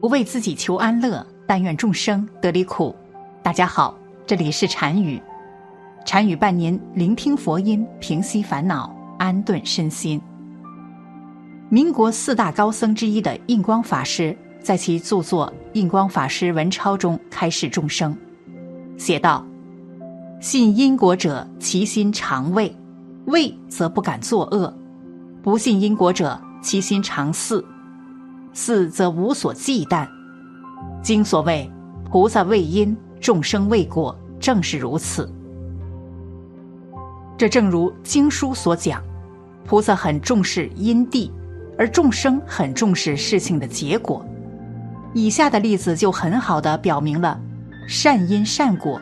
不为自己求安乐，但愿众生得离苦。大家好，这里是禅语，禅语伴您聆听佛音，平息烦恼，安顿身心。民国四大高僧之一的印光法师，在其著作《印光法师文钞》中开示众生，写道：“信因果者，其心常畏，畏则不敢作恶；不信因果者，其心常肆。”四则无所忌惮，经所谓菩萨为因，众生为果，正是如此。这正如经书所讲，菩萨很重视因地，而众生很重视事情的结果。以下的例子就很好的表明了善因善果。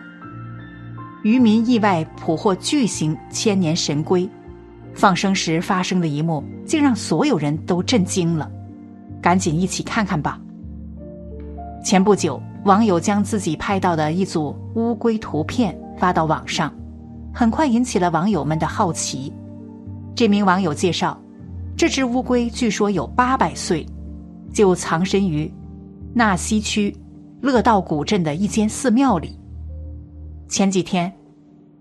渔民意外捕获巨型千年神龟，放生时发生的一幕，竟让所有人都震惊了。赶紧一起看看吧。前不久，网友将自己拍到的一组乌龟图片发到网上，很快引起了网友们的好奇。这名网友介绍，这只乌龟据说有八百岁，就藏身于纳西区乐道古镇的一间寺庙里。前几天，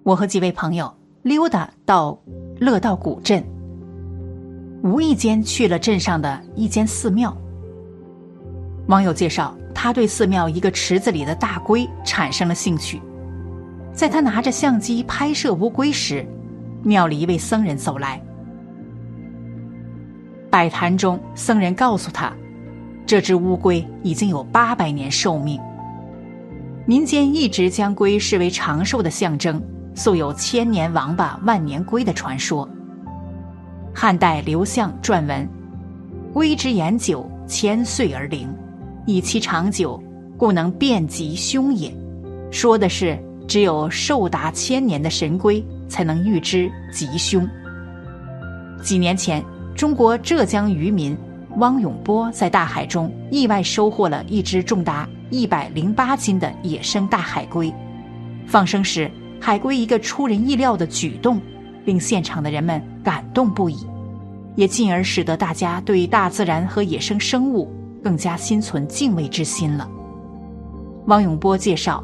我和几位朋友溜达到乐道古镇。无意间去了镇上的一间寺庙。网友介绍，他对寺庙一个池子里的大龟产生了兴趣。在他拿着相机拍摄乌龟时，庙里一位僧人走来。摆坛中，僧人告诉他，这只乌龟已经有八百年寿命。民间一直将龟视为长寿的象征，素有“千年王八万年龟”的传说。汉代刘向撰文：“龟之言久，千岁而灵，以其长久，故能遍吉凶也。”说的是只有寿达千年的神龟才能预知吉凶。几年前，中国浙江渔民汪永波在大海中意外收获了一只重达一百零八斤的野生大海龟。放生时，海龟一个出人意料的举动。令现场的人们感动不已，也进而使得大家对大自然和野生生物更加心存敬畏之心了。汪永波介绍，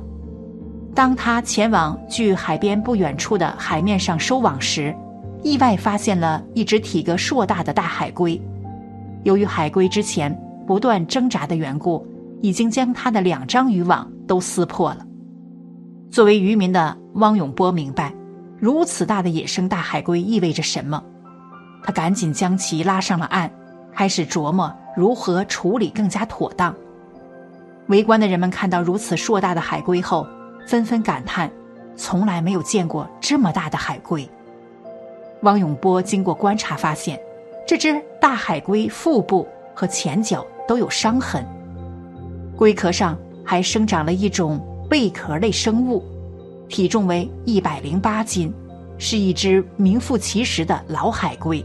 当他前往距海边不远处的海面上收网时，意外发现了一只体格硕大的大海龟。由于海龟之前不断挣扎的缘故，已经将他的两张渔网都撕破了。作为渔民的汪永波明白。如此大的野生大海龟意味着什么？他赶紧将其拉上了岸，开始琢磨如何处理更加妥当。围观的人们看到如此硕大的海龟后，纷纷感叹：从来没有见过这么大的海龟。汪永波经过观察发现，这只大海龟腹部和前脚都有伤痕，龟壳上还生长了一种贝壳类生物。体重为一百零八斤，是一只名副其实的老海龟。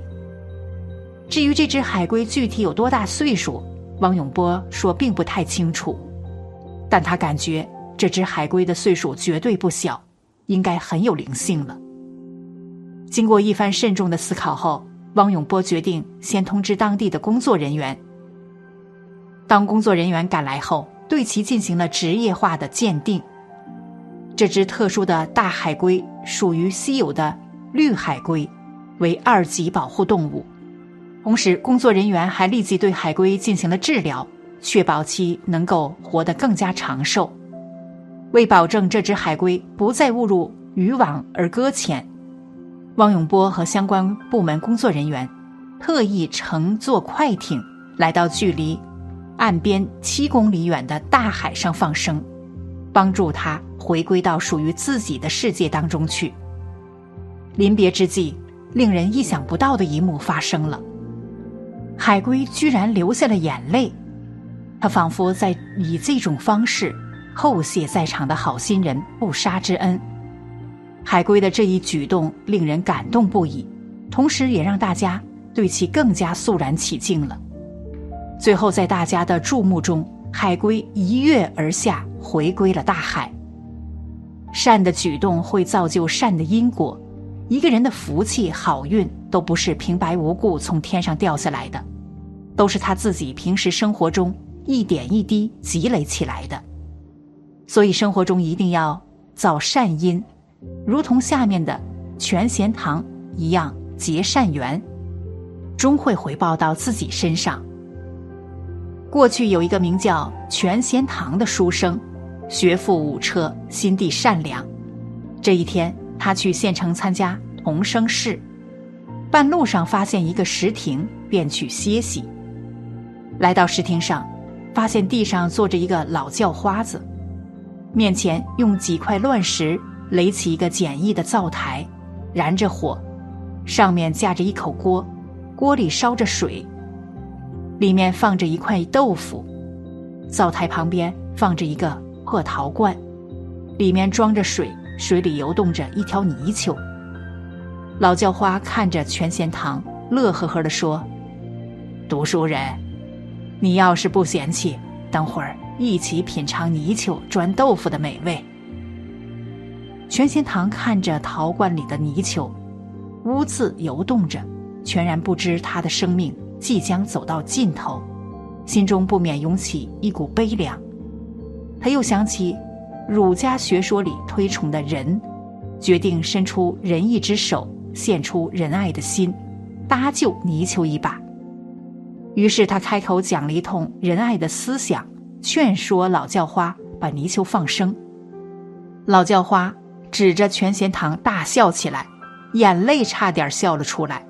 至于这只海龟具体有多大岁数，汪永波说并不太清楚，但他感觉这只海龟的岁数绝对不小，应该很有灵性了。经过一番慎重的思考后，汪永波决定先通知当地的工作人员。当工作人员赶来后，对其进行了职业化的鉴定。这只特殊的大海龟属于稀有的绿海龟，为二级保护动物。同时，工作人员还立即对海龟进行了治疗，确保其能够活得更加长寿。为保证这只海龟不再误入渔网而搁浅，汪永波和相关部门工作人员特意乘坐快艇来到距离岸边七公里远的大海上放生。帮助他回归到属于自己的世界当中去。临别之际，令人意想不到的一幕发生了：海龟居然流下了眼泪，他仿佛在以这种方式叩谢在场的好心人不杀之恩。海龟的这一举动令人感动不已，同时也让大家对其更加肃然起敬了。最后，在大家的注目中。海龟一跃而下，回归了大海。善的举动会造就善的因果，一个人的福气、好运都不是平白无故从天上掉下来的，都是他自己平时生活中一点一滴积累起来的。所以生活中一定要造善因，如同下面的全贤堂一样结善缘，终会回报到自己身上。过去有一个名叫全贤堂的书生，学富五车，心地善良。这一天，他去县城参加同生试，半路上发现一个石亭，便去歇息。来到石亭上，发现地上坐着一个老叫花子，面前用几块乱石垒起一个简易的灶台，燃着火，上面架着一口锅，锅里烧着水。里面放着一块豆腐，灶台旁边放着一个破陶罐，里面装着水，水里游动着一条泥鳅。老叫花看着全贤堂，乐呵呵地说：“读书人，你要是不嫌弃，等会儿一起品尝泥鳅钻豆腐的美味。”全贤堂看着陶罐里的泥鳅，污渍游动着，全然不知他的生命。即将走到尽头，心中不免涌起一股悲凉。他又想起儒家学说里推崇的仁，决定伸出仁义之手，献出仁爱的心，搭救泥鳅一把。于是他开口讲了一通仁爱的思想，劝说老叫花把泥鳅放生。老叫花指着全贤堂大笑起来，眼泪差点笑了出来。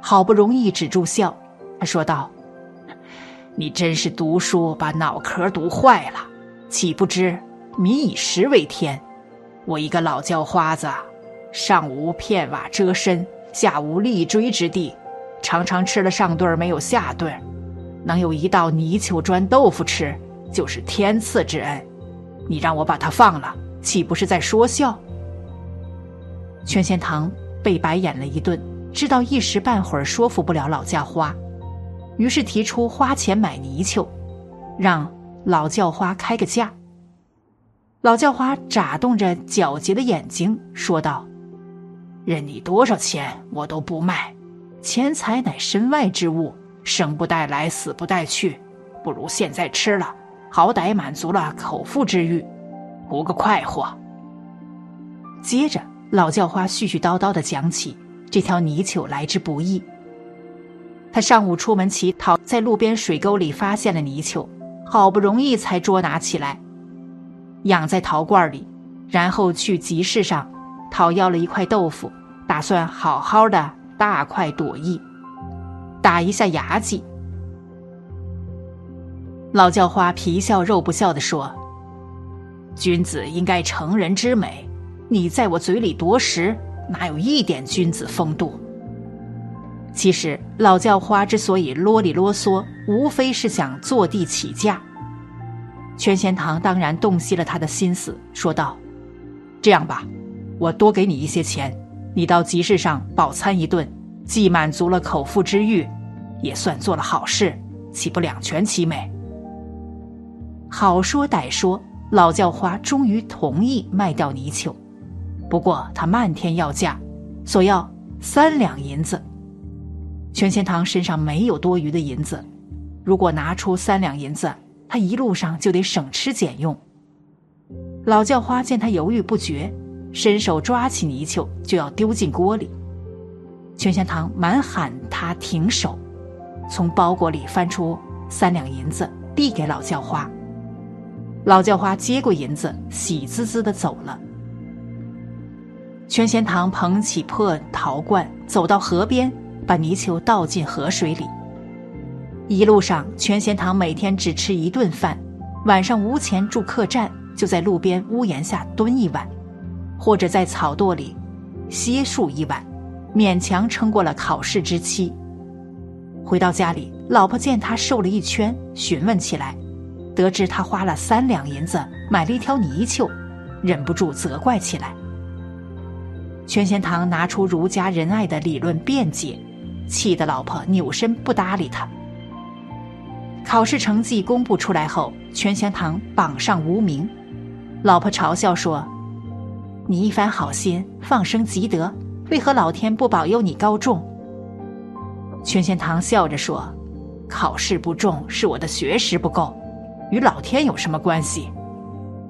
好不容易止住笑，他说道：“你真是读书把脑壳读坏了，岂不知民以食为天？我一个老叫花子，上无片瓦遮身，下无立锥之地，常常吃了上顿没有下顿，能有一道泥鳅砖豆腐吃，就是天赐之恩。你让我把它放了，岂不是在说笑？”全贤堂被白眼了一顿。知道一时半会儿说服不了老叫花，于是提出花钱买泥鳅，让老叫花开个价。老叫花眨动着皎洁的眼睛说道：“任你多少钱，我都不卖。钱财乃身外之物，生不带来，死不带去，不如现在吃了，好歹满足了口腹之欲，图个快活。”接着，老叫花絮絮叨叨的讲起。这条泥鳅来之不易。他上午出门乞讨，在路边水沟里发现了泥鳅，好不容易才捉拿起来，养在陶罐里，然后去集市上讨要了一块豆腐，打算好好的大快朵颐，打一下牙祭。老叫花皮笑肉不笑地说：“君子应该成人之美，你在我嘴里夺食。”哪有一点君子风度？其实老叫花之所以啰里啰嗦，无非是想坐地起价。全贤堂当然洞悉了他的心思，说道：“这样吧，我多给你一些钱，你到集市上饱餐一顿，既满足了口腹之欲，也算做了好事，岂不两全其美？”好说歹说，老叫花终于同意卖掉泥鳅。不过他漫天要价，索要三两银子。全贤堂身上没有多余的银子，如果拿出三两银子，他一路上就得省吃俭用。老叫花见他犹豫不决，伸手抓起泥鳅就要丢进锅里。全贤堂满喊他停手，从包裹里翻出三两银子递给老叫花。老叫花接过银子，喜滋滋的走了。全贤堂捧起破陶罐，走到河边，把泥鳅倒进河水里。一路上，全贤堂每天只吃一顿饭，晚上无钱住客栈，就在路边屋檐下蹲一晚，或者在草垛里歇宿一晚，勉强撑过了考试之期。回到家里，老婆见他瘦了一圈，询问起来，得知他花了三两银子买了一条泥鳅，忍不住责怪起来。全贤堂拿出儒家仁爱的理论辩解，气得老婆扭身不搭理他。考试成绩公布出来后，全贤堂榜上无名，老婆嘲笑说：“你一番好心，放生积德，为何老天不保佑你高中？”全贤堂笑着说：“考试不中是我的学识不够，与老天有什么关系？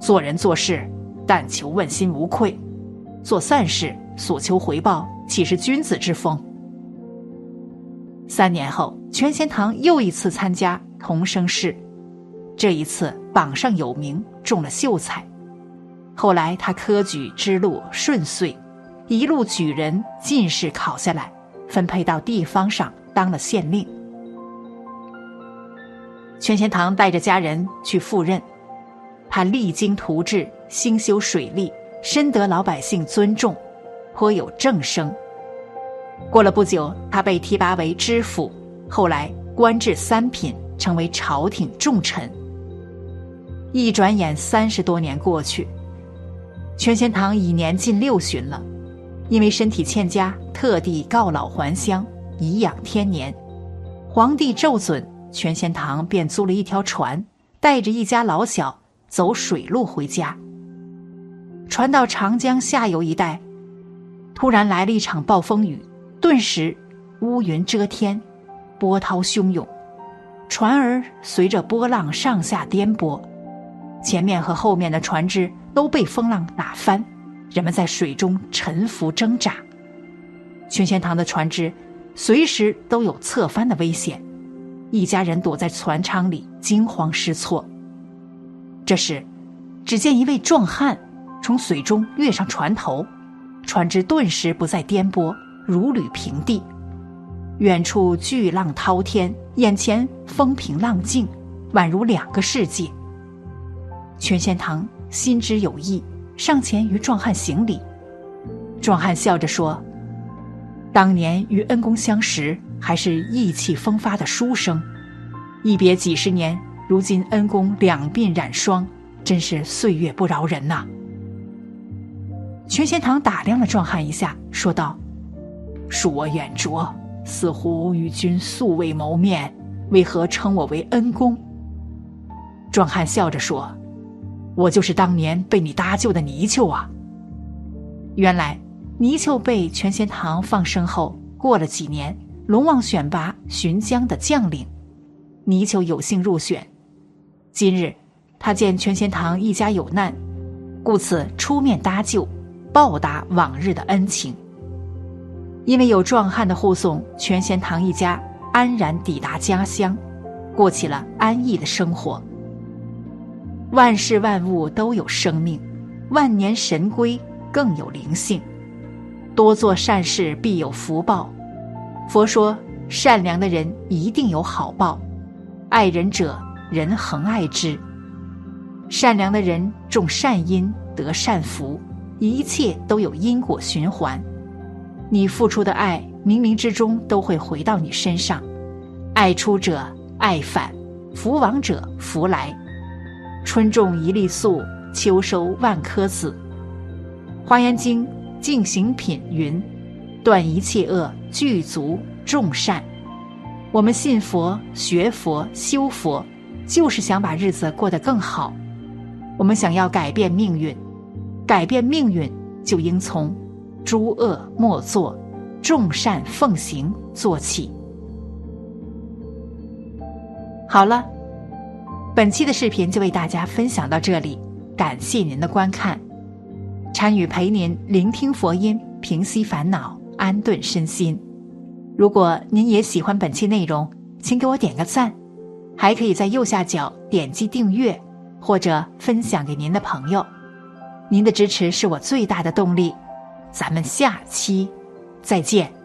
做人做事，但求问心无愧；做善事，所求回报，岂是君子之风？三年后，全贤堂又一次参加童生试，这一次榜上有名，中了秀才。后来他科举之路顺遂，一路举人进士考下来，分配到地方上当了县令。全贤堂带着家人去赴任，他励精图治，兴修水利，深得老百姓尊重，颇有政声。过了不久，他被提拔为知府，后来官至三品，成为朝廷重臣。一转眼，三十多年过去。全贤堂已年近六旬了，因为身体欠佳，特地告老还乡，颐养天年。皇帝奏准，全贤堂便租了一条船，带着一家老小走水路回家。船到长江下游一带，突然来了一场暴风雨，顿时乌云遮天，波涛汹涌，船儿随着波浪上下颠簸，前面和后面的船只。都被风浪打翻，人们在水中沉浮挣扎。全贤堂的船只随时都有侧翻的危险，一家人躲在船舱里惊慌失措。这时，只见一位壮汉从水中跃上船头，船只顿时不再颠簸，如履平地。远处巨浪滔天，眼前风平浪静，宛如两个世界。全贤堂。心知有意，上前与壮汉行礼。壮汉笑着说：“当年与恩公相识，还是意气风发的书生，一别几十年，如今恩公两鬓染霜，真是岁月不饶人呐。”全贤堂打量了壮汉一下，说道：“恕我眼拙，似乎与君素未谋面，为何称我为恩公？”壮汉笑着说。我就是当年被你搭救的泥鳅啊！原来泥鳅被全贤堂放生后，过了几年，龙王选拔巡江的将领，泥鳅有幸入选。今日他见全贤堂一家有难，故此出面搭救，报答往日的恩情。因为有壮汉的护送，全贤堂一家安然抵达家乡，过起了安逸的生活。万事万物都有生命，万年神龟更有灵性。多做善事必有福报。佛说，善良的人一定有好报。爱人者，人恒爱之。善良的人种善因得善福，一切都有因果循环。你付出的爱，冥冥之中都会回到你身上。爱出者爱返，福往者福来。春种一粒粟，秋收万颗子。《华严经·净行品》云：“断一切恶，具足众善。”我们信佛、学佛、修佛，就是想把日子过得更好。我们想要改变命运，改变命运就应从诸恶莫作、众善奉行做起。好了。本期的视频就为大家分享到这里，感谢您的观看。参与陪您聆听佛音，平息烦恼，安顿身心。如果您也喜欢本期内容，请给我点个赞，还可以在右下角点击订阅或者分享给您的朋友。您的支持是我最大的动力。咱们下期再见。